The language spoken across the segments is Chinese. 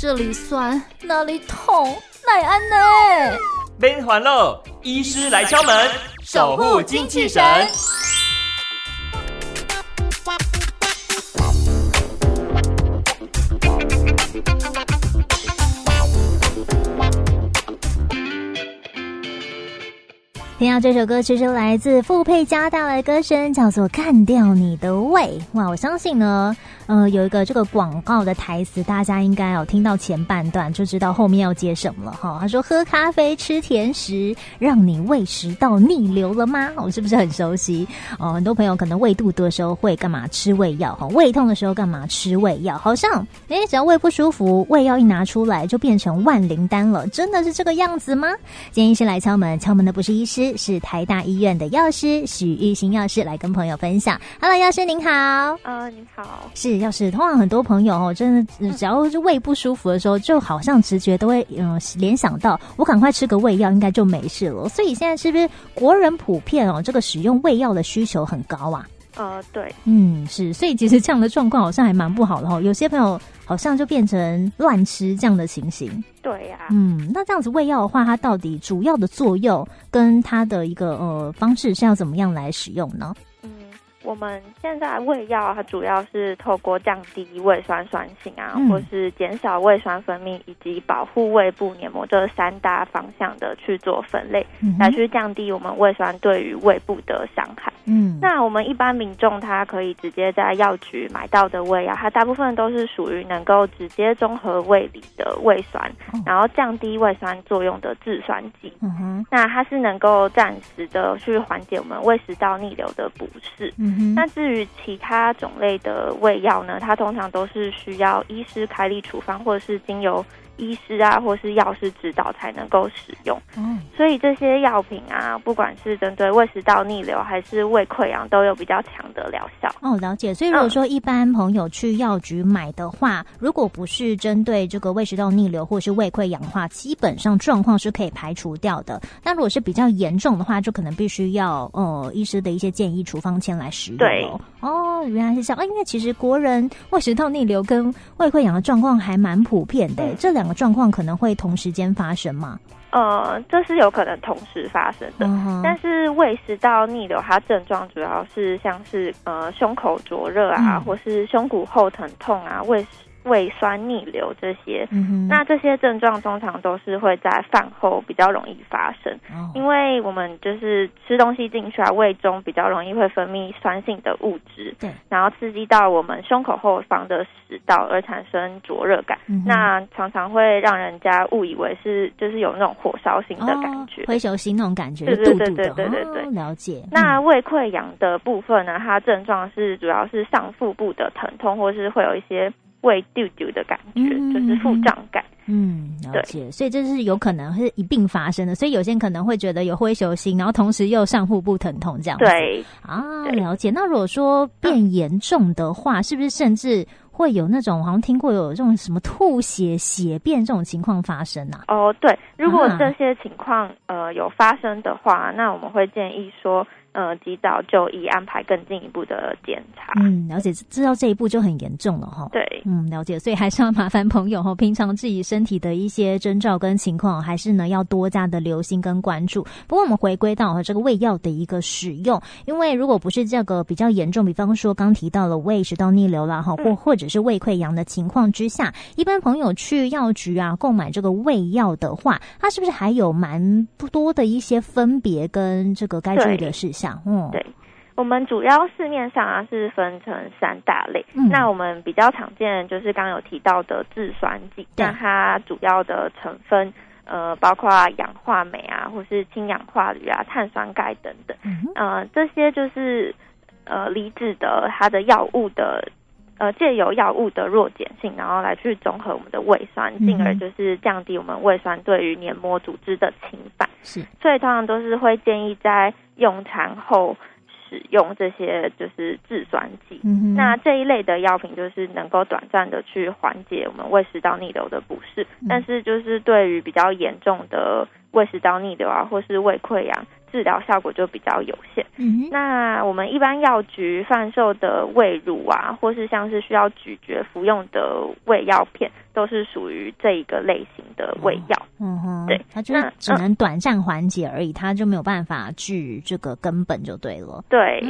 这里酸，那里痛，奈安呢？边环喽，医师来敲门，守护精气神。听到这首歌，其实来自傅佩嘉带来的歌声，叫做《干掉你的胃》。哇，我相信呢。呃，有一个这个广告的台词，大家应该有听到前半段就知道后面要接什么了哈。他说：“喝咖啡吃甜食，让你胃食道逆流了吗？”我是不是很熟悉？哦，很多朋友可能胃肚的时候会干嘛吃胃药哈？胃痛的时候干嘛吃胃药？好像哎，只要胃不舒服，胃药一拿出来就变成万灵丹了，真的是这个样子吗？今天医师来敲门，敲门的不是医师，是台大医院的药师许玉新药师来跟朋友分享。Hello，药师您好。啊，您好。是。药师通常很多朋友哦，真的只要是胃不舒服的时候，就好像直觉都会嗯联想到，我赶快吃个胃药应该就没事了。所以现在是不是国人普遍哦，这个使用胃药的需求很高啊？呃，对，嗯，是。所以其实这样的状况好像还蛮不好的哈。有些朋友好像就变成乱吃这样的情形。对呀，嗯，那这样子喂药的话，它到底主要的作用跟它的一个呃方式是要怎么样来使用呢？我们现在胃药它主要是透过降低胃酸酸性啊，或是减少胃酸分泌，以及保护胃部黏膜这三大方向的去做分类，来去降低我们胃酸对于胃部的伤害。嗯，那我们一般民众他可以直接在药局买到的胃药，它大部分都是属于能够直接中和胃里的胃酸，然后降低胃酸作用的制酸剂。嗯哼，那它是能够暂时的去缓解我们胃食道逆流的不适。那至于其他种类的胃药呢？它通常都是需要医师开立处方，或者是经由。医师啊，或是药师指导才能够使用。嗯，所以这些药品啊，不管是针对胃食道逆流还是胃溃疡，都有比较强的疗效。哦，了解。所以如果说一般朋友去药局买的话，如果不是针对这个胃食道逆流或是胃溃疡的话，基本上状况是可以排除掉的。那如果是比较严重的话，就可能必须要呃医师的一些建议处方签来使用。对，哦，原来是这样。啊，因为其实国人胃食道逆流跟胃溃疡的状况还蛮普遍的，这两个。状况可能会同时间发生吗？呃，这是有可能同时发生的，但是胃食道逆流它症状主要是像是呃胸口灼热啊，或是胸骨后疼痛啊，胃。胃酸逆流这些，那这些症状通常都是会在饭后比较容易发生，因为我们就是吃东西进去啊，胃中比较容易会分泌酸性的物质，对，然后刺激到我们胸口后方的食道而产生灼热感，那常常会让人家误以为是就是有那种火烧心的感觉，灰球心那种感觉，对对对对对对对，了解。那胃溃疡的部分呢，它症状是主要是上腹部的疼痛，或是会有一些。胃丢丢的感觉，就是腹胀感。嗯，了解。所以这是有可能是一并发生的。所以有些人可能会觉得有灰球心，然后同时又上腹部疼痛这样。对啊，了解。那如果说变严重的话，是不是甚至会有那种好像听过有这种什么吐血、血便这种情况发生啊？哦，对。如果这些情况呃有发生的话，那我们会建议说。呃，及早就医，安排更进一步的检查。嗯，了解，知道这一步就很严重了哈。对，嗯，了解，所以还是要麻烦朋友哈，平常自己身体的一些征兆跟情况，还是呢要多加的留心跟关注。不过我们回归到这个胃药的一个使用，因为如果不是这个比较严重，比方说刚提到了胃食道逆流啦哈，或或者是胃溃疡的情况之下，一般朋友去药局啊购买这个胃药的话，它是不是还有蛮不多的一些分别跟这个该注意的事项？嗯，对，我们主要市面上啊是分成三大类。那我们比较常见就是刚有提到的制酸剂，那它主要的成分呃包括氧化镁啊，或是氢氧化铝啊、碳酸钙等等。嗯，这些就是呃离子的它的药物的呃借由药物的弱碱性，然后来去中和我们的胃酸，进而就是降低我们胃酸对于黏膜组织的侵犯。是，所以通常都是会建议在用餐后使用这些就是制酸剂。那这一类的药品就是能够短暂的去缓解我们胃食道逆流的不适，但是就是对于比较严重的胃食道逆流啊，或是胃溃疡治疗效果就比较有限。嗯，那我们一般药局贩售的胃乳啊，或是像是需要咀嚼服用的胃药片，都是属于这一个类型的胃药。嗯哼，对，它就是只能短暂缓解而已，它就没有办法治这个根本就对了。对，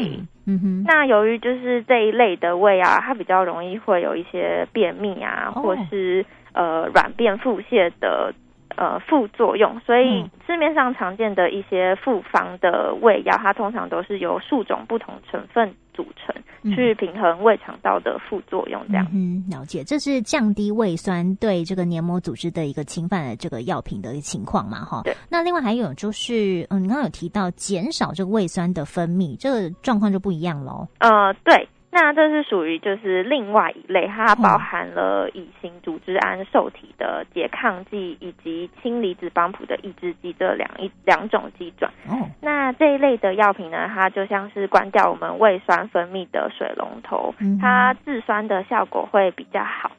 嗯哼。那由于就是这一类的胃啊，它比较容易会有一些便秘啊，或是呃软便腹泻的。呃，副作用，所以市面上常见的一些复方的胃药，它通常都是由数种不同成分组成，去平衡胃肠道的副作用。这样，嗯，了解，这是降低胃酸对这个黏膜组织的一个侵犯的这个药品的情况嘛？哈，对。那另外还有就是，嗯，你刚刚有提到减少这个胃酸的分泌，这个状况就不一样喽。呃，对。那这是属于就是另外一类，它包含了乙型组织胺受体的拮抗剂以及氢离子帮谱的抑制剂这两一两种基转。哦，那这一类的药品呢，它就像是关掉我们胃酸分泌的水龙头，它制酸的效果会比较好。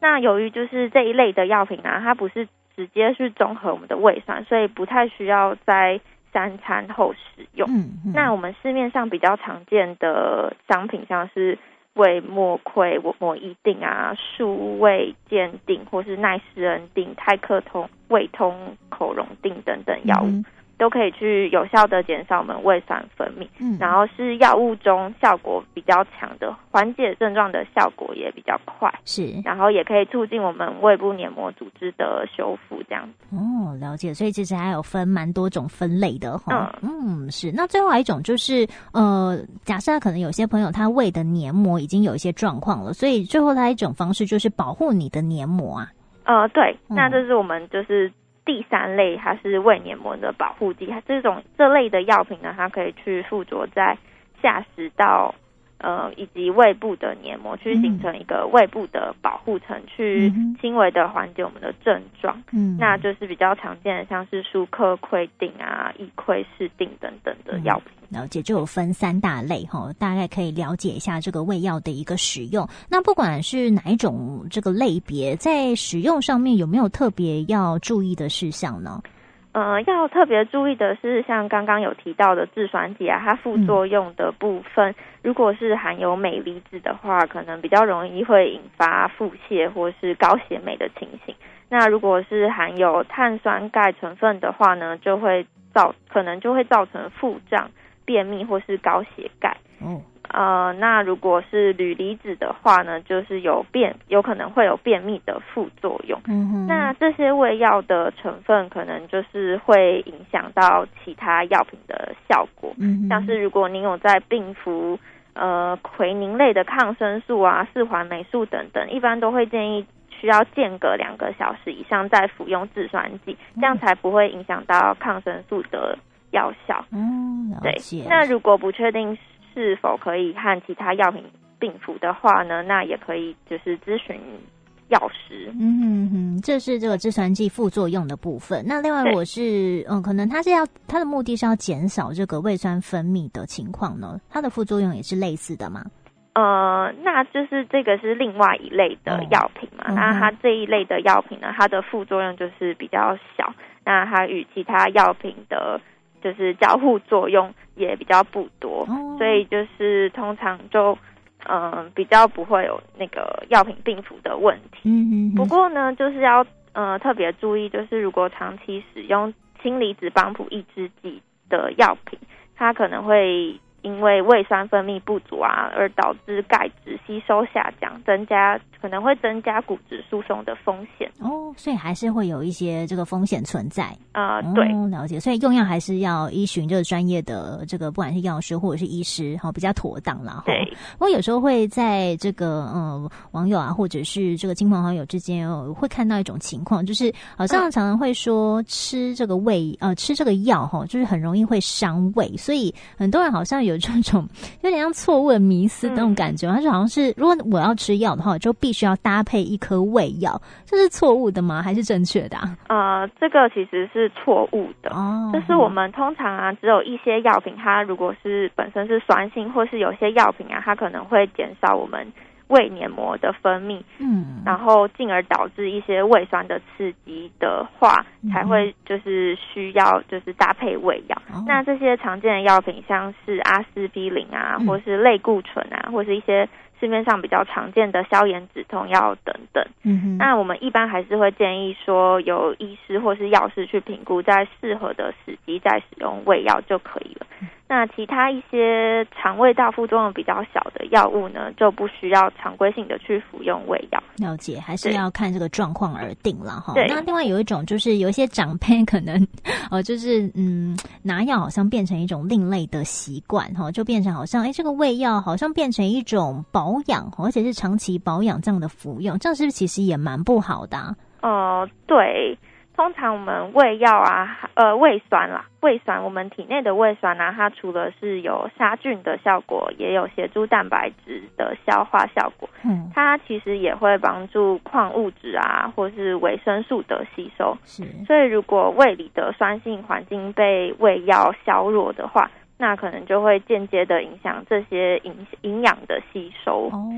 那由于就是这一类的药品呢，它不是直接去中和我们的胃酸，所以不太需要在。三餐后使用。那我们市面上比较常见的商品，像是胃莫溃、抹一定啊、数位鉴定，或是奈斯恩定、泰克通、胃通口溶定等等药物。都可以去有效的减少我们胃酸分泌，嗯，然后是药物中效果比较强的，缓解症状的效果也比较快，是，然后也可以促进我们胃部黏膜组织的修复，这样子。哦，了解，所以其实还有分蛮多种分类的哈。嗯，是。那最后一种就是，呃，假设可能有些朋友他胃的黏膜已经有一些状况了，所以最后他一种方式就是保护你的黏膜啊。呃，对，那这是我们就是。第三类，它是胃黏膜的保护剂，它这种这类的药品呢，它可以去附着在下食道。呃，以及胃部的黏膜去形成一个胃部的保护层，去轻微的缓解我们的症状。嗯，那就是比较常见的，像是舒克溃定啊、易溃释定等等的药品。了解，就有分三大类哈，大概可以了解一下这个胃药的一个使用。那不管是哪一种这个类别，在使用上面有没有特别要注意的事项呢？呃，要特别注意的是，像刚刚有提到的制酸剂啊，它副作用的部分，如果是含有镁离子的话，可能比较容易会引发腹泻或是高血镁的情形。那如果是含有碳酸钙成分的话呢，就会造可能就会造成腹胀、便秘或是高血钙。嗯。呃，那如果是铝离子的话呢，就是有便有可能会有便秘的副作用。嗯哼，那这些胃药的成分可能就是会影响到其他药品的效果。嗯，像是如果您有在病服呃奎宁类的抗生素啊、四环霉素等等，一般都会建议需要间隔两个小时以上再服用制酸剂，这样才不会影响到抗生素的药效。嗯，对。那如果不确定。是否可以和其他药品并服的话呢？那也可以就是咨询药师。嗯哼哼，这是这个制酸剂副作用的部分。那另外，我是嗯，可能它是要它的目的是要减少这个胃酸分泌的情况呢？它的副作用也是类似的吗？呃，那就是这个是另外一类的药品嘛。那它这一类的药品呢，它的副作用就是比较小。那它与其他药品的。就是交互作用也比较不多，所以就是通常就嗯比较不会有那个药品病服的问题。嗯嗯。不过呢，就是要呃特别注意，就是如果长期使用氢离子帮浦抑制剂的药品，它可能会。因为胃酸分泌不足啊，而导致钙质吸收下降，增加可能会增加骨质疏松的风险哦，所以还是会有一些这个风险存在啊。对，了解，所以用药还是要依循这个专业的这个，不管是药师或者是医师，哈，比较妥当了。对，我有时候会在这个嗯网友啊，或者是这个亲朋好友之间，会看到一种情况，就是好像常常会说吃这个胃呃吃这个药哈，就是很容易会伤胃，所以很多人好像有。这种有点像错误的迷思那种感觉，它就好像是如果我要吃药的话，就必须要搭配一颗胃药，这是错误的吗？还是正确的？呃，这个其实是错误的。哦，就是我们通常啊，只有一些药品，它如果是本身是酸性，或是有些药品啊，它可能会减少我们胃黏膜的分泌，嗯，然后进而导致一些胃酸的刺激的话，才会就是需要就是搭配胃药。那这些常见的药品，像是阿司匹林啊，或是类固醇啊，或是一些。市面上比较常见的消炎止痛药等等，嗯哼那我们一般还是会建议说，由医师或是药师去评估，在适合的时机再使用胃药就可以了。那其他一些肠胃道副作用比较小的药物呢，就不需要常规性的去服用胃药。了解，还是要看这个状况而定了哈。那另外有一种就是有一些长辈可能，呃，就是嗯，拿药好像变成一种另类的习惯哈，就变成好像哎，这个胃药好像变成一种保养，而且是长期保养这样的服用，这样是不是其实也蛮不好的？哦，对。通常我们胃药啊，呃，胃酸啦，胃酸，我们体内的胃酸呢，它除了是有杀菌的效果，也有协助蛋白质的消化效果。嗯，它其实也会帮助矿物质啊，或是维生素的吸收。是，所以如果胃里的酸性环境被胃药削弱的话。那可能就会间接的影响这些营营养的吸收哦，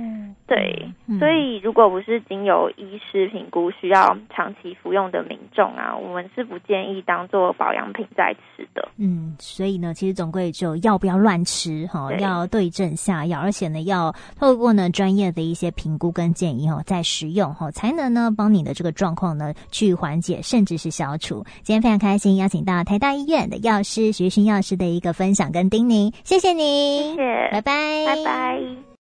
对，所以如果不是经由医师评估需要长期服用的民众啊，我们是不建议当做保养品在吃的。嗯，所以呢，其实总归就要不要乱吃哈，要对症下药，而且呢，要透过呢专业的一些评估跟建议哈，再食用哈，才能呢帮你的这个状况呢去缓解，甚至是消除。今天非常开心，邀请到台大医院的药师徐勋药师的一个分享。跟丁宁，谢谢你，谢谢，拜拜，拜拜。